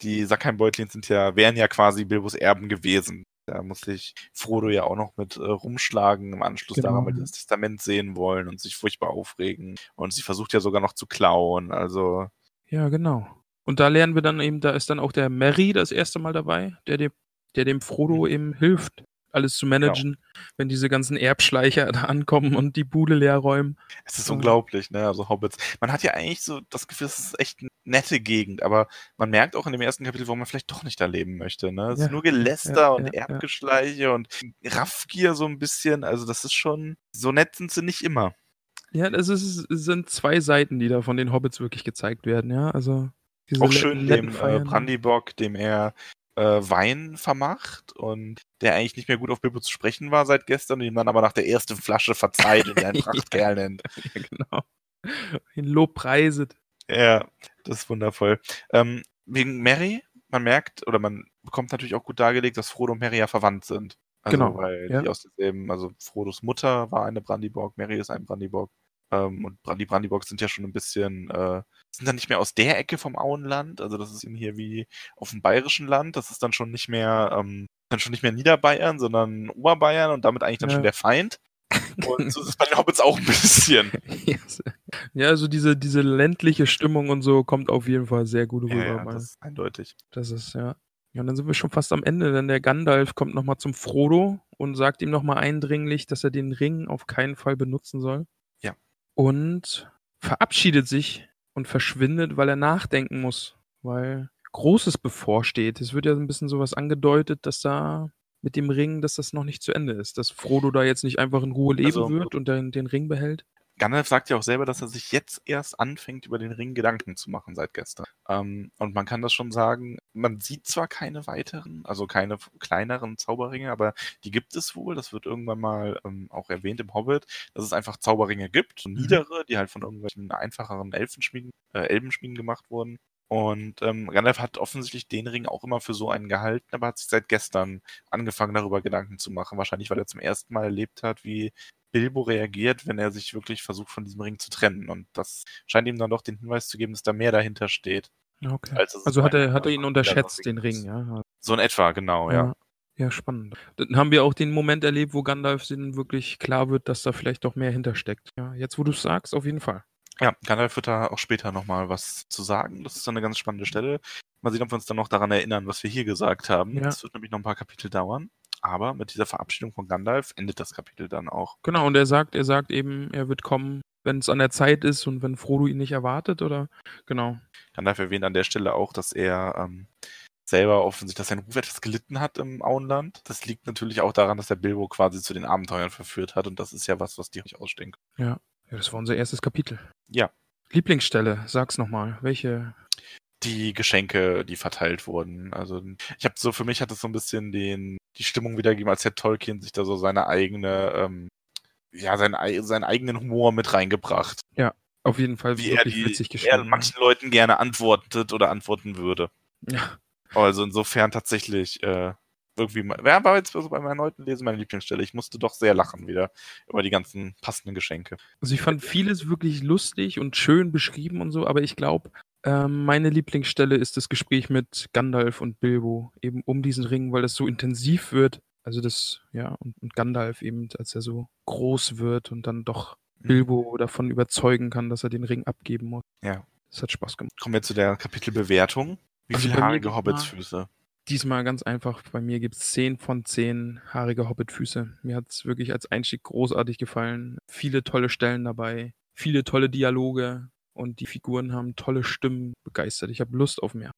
Die Sackheim-Beutlin sind ja, wären ja quasi Bilbos Erben gewesen. Da muss sich Frodo ja auch noch mit äh, rumschlagen im Anschluss Genau, daran, weil die das Testament sehen wollen und sich furchtbar aufregen. Und sie versucht ja sogar noch zu klauen. Also, Ja, genau. Und da lernen wir dann eben, da ist dann auch der Merry das erste Mal dabei, der dem, der dem Frodo eben hilft, alles zu managen, wenn diese ganzen Erbschleicher da ankommen und die Bude leer räumen. es ist Ja. unglaublich, ne? Also Hobbits. Man hat ja eigentlich so das Gefühl, es ist echt eine nette Gegend, aber man merkt auch in dem ersten Kapitel, warum man vielleicht doch nicht da leben möchte. Ne? Es Ja, ist nur Geläster ja, und ja, ja. Erbgeschleiche und Raffgier so ein bisschen. Also das ist schon, so nett sind sie nicht immer. Ja, das ist, sind zwei Seiten, die da von den Hobbits wirklich gezeigt werden, ja. Also Auch schön dem äh. Brandybock, dem er äh, Wein vermacht und der eigentlich nicht mehr gut auf Bilbo zu sprechen war seit gestern und ihm dann aber nach der ersten Flasche verzeiht und ihn einen. Prachtkerl nennt. Ja, genau. In Lob preiset. Ja, das ist wundervoll. Ähm, wegen Mary, man merkt oder man bekommt natürlich auch gut dargelegt, dass Frodo und Mary ja verwandt sind. Also, Genau, weil ja. die aus demselben, also Frodos Mutter war eine Brandybock, Mary ist ein Brandybock. Ähm, und die Brandybocks sind ja schon ein bisschen, äh, sind dann nicht mehr aus der Ecke vom Auenland. Also das ist eben hier wie auf dem bayerischen Land. Das ist dann schon nicht mehr, ähm, dann schon nicht mehr Niederbayern, sondern Oberbayern und damit eigentlich dann Ja. schon der Feind. Und so ist es bei den Hobbits auch ein bisschen. Yes. Ja, also diese, diese ländliche Stimmung und so kommt auf jeden Fall sehr gut rüber. Ja, ja, das ist eindeutig. Das ist, ja. Ja, und dann sind wir schon fast am Ende, denn der Gandalf kommt nochmal zum Frodo und sagt ihm nochmal eindringlich, dass er den Ring auf keinen Fall benutzen soll. Und verabschiedet sich und verschwindet, weil er nachdenken muss, weil Großes bevorsteht. Es wird ja so ein bisschen sowas angedeutet, dass da mit dem Ring, dass das noch nicht zu Ende ist, dass Frodo da jetzt nicht einfach in Ruhe leben Also- wird und den, den Ring behält. Gandalf sagt ja auch selber, dass er sich jetzt erst anfängt, über den Ring Gedanken zu machen seit gestern. Ähm, und man kann das schon sagen, man sieht zwar keine weiteren, also keine kleineren Zauberringe, aber die gibt es wohl. Das wird irgendwann mal ähm, auch erwähnt im Hobbit, dass es einfach Zauberringe gibt, so niedere, die halt von irgendwelchen einfacheren Elfenschmieden, äh, Elbenschmieden gemacht wurden. Und ähm, Gandalf hat offensichtlich den Ring auch immer für so einen gehalten, aber hat sich seit gestern angefangen, darüber Gedanken zu machen. Wahrscheinlich, weil er zum ersten Mal erlebt hat, wie Bilbo reagiert, wenn er sich wirklich versucht, von diesem Ring zu trennen. Und das scheint ihm dann doch den Hinweis zu geben, dass da mehr dahinter steht. Okay. Als Also hat er, hat er ihn unterschätzt, den Ring, ja. So in etwa, genau, ja. Ja, spannend. Dann haben wir auch den Moment erlebt, wo Gandalf dann wirklich klar wird, dass da vielleicht doch mehr hintersteckt. Ja, jetzt, wo du es sagst, auf jeden Fall. Ja, Gandalf wird da auch später nochmal was zu sagen. Das ist dann eine ganz spannende Stelle. Mal sehen, ob wir uns dann noch daran erinnern, was wir hier gesagt haben. Ja. Das wird nämlich noch ein paar Kapitel dauern. Aber mit dieser Verabschiedung von Gandalf endet das Kapitel dann auch. Genau, und er sagt, er sagt eben, er wird kommen, wenn es an der Zeit ist und wenn Frodo ihn nicht erwartet, oder? Genau. Gandalf erwähnt an der Stelle auch, dass er ähm, selber offensichtlich, dass sein Ruf etwas gelitten hat im Auenland. Das liegt natürlich auch daran, dass er Bilbo quasi zu den Abenteuern verführt hat. Und das ist ja was, was die nicht ausstehen können. Ja, das war unser erstes Kapitel. Ja. Lieblingsstelle, sag's nochmal. Welche? Die Geschenke, die verteilt wurden. Also ich habe so, für mich hat es so ein bisschen den, die Stimmung wiedergegeben, als hätte Tolkien sich da so seine eigene, ähm, ja, seinen, ei- seinen eigenen Humor mit reingebracht. Auf jeden Fall Wie er, die, witzig er geschrieben. manchen Leuten gerne antwortet oder antworten würde. ja. Also insofern tatsächlich äh, irgendwie, wer war jetzt so beim erneuten Lesen meine Lieblingsstelle? Ich musste doch sehr lachen wieder über die ganzen passenden Geschenke. Also ich fand vieles wirklich lustig und schön beschrieben und so, aber ich glaube, ähm, meine Lieblingsstelle ist das Gespräch mit Gandalf und Bilbo, eben um diesen Ring, weil das so intensiv wird. Also das, ja, und, und Gandalf eben, als er so groß wird und dann doch Bilbo davon überzeugen kann, dass er den Ring abgeben muss. Ja. Das hat Spaß gemacht. Kommen wir zu der Kapitelbewertung. Wie Also viele haarige Hobbitsfüße? Diesmal ganz einfach, bei mir gibt es 10 von 10 haarige Hobbitfüße. Mir hat es wirklich als Einstieg großartig gefallen. Viele tolle Stellen dabei, viele tolle Dialoge und die Figuren haben tolle Stimmen begeistert. Ich habe Lust auf mehr.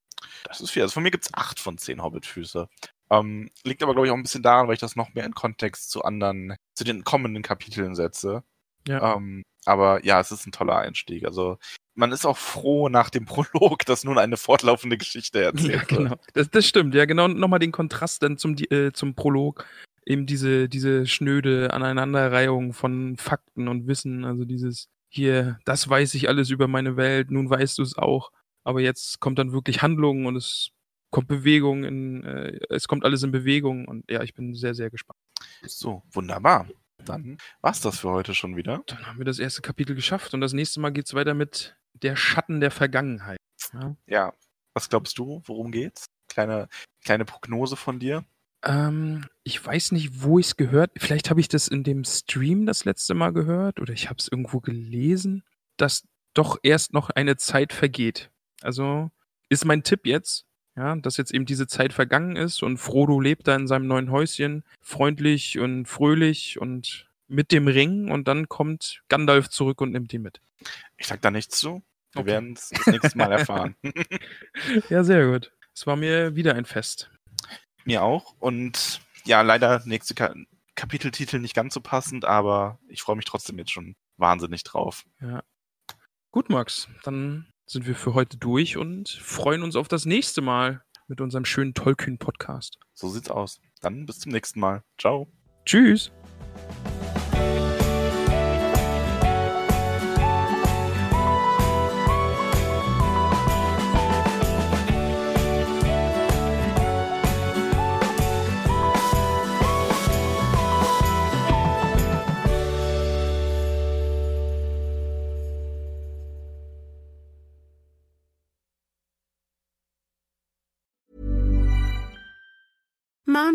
Das ist viel. Also von mir gibt es acht von zehn Hobbitfüße. Ähm, liegt aber, glaube ich, auch ein bisschen daran, weil ich das noch mehr in Kontext zu anderen, zu den kommenden Kapiteln setze. Ja. Ähm, aber ja, es ist ein toller Einstieg. Also man ist auch froh nach dem Prolog, dass nun eine fortlaufende Geschichte erzählt Ja, wird. genau. Das, das stimmt. Ja, genau. Nochmal den Kontrast dann zum, äh, zum Prolog. Eben diese, diese schnöde Aneinanderreihung von Fakten und Wissen. Also dieses hier, das weiß ich alles über meine Welt, nun weißt du es auch. Aber jetzt kommt dann wirklich Handlung und es kommt Bewegung in, äh, es kommt alles in Bewegung und ja, ich bin sehr, sehr gespannt. So, wunderbar. Dann war's das für heute schon wieder. Dann haben wir das erste Kapitel geschafft und das nächste Mal geht's weiter mit der Schatten der Vergangenheit. Ja. Ja, was glaubst du? Worum geht's? Kleine, kleine Prognose von dir. Ähm, ich weiß nicht, wo ich es gehört. Vielleicht habe ich das in dem Stream das letzte Mal gehört oder ich habe es irgendwo gelesen, dass doch erst noch eine Zeit vergeht. Also ist mein Tipp jetzt, ja, dass jetzt eben diese Zeit vergangen ist und Frodo lebt da in seinem neuen Häuschen, freundlich und fröhlich und mit dem Ring und dann kommt Gandalf zurück und nimmt die mit. Ich sag da nichts zu. Wir Okay. werden es das nächste Mal erfahren. Ja, sehr gut. Es war mir wieder ein Fest. Mir auch. Und ja, leider nächste Ka Kapiteltitel nicht ganz so passend, aber ich freue mich trotzdem jetzt schon wahnsinnig drauf. Gut, Max, dann sind wir für heute durch und freuen uns auf das nächste Mal mit unserem schönen Tollkühn-Podcast. So sieht's aus. Dann bis zum nächsten Mal. Ciao. Tschüss!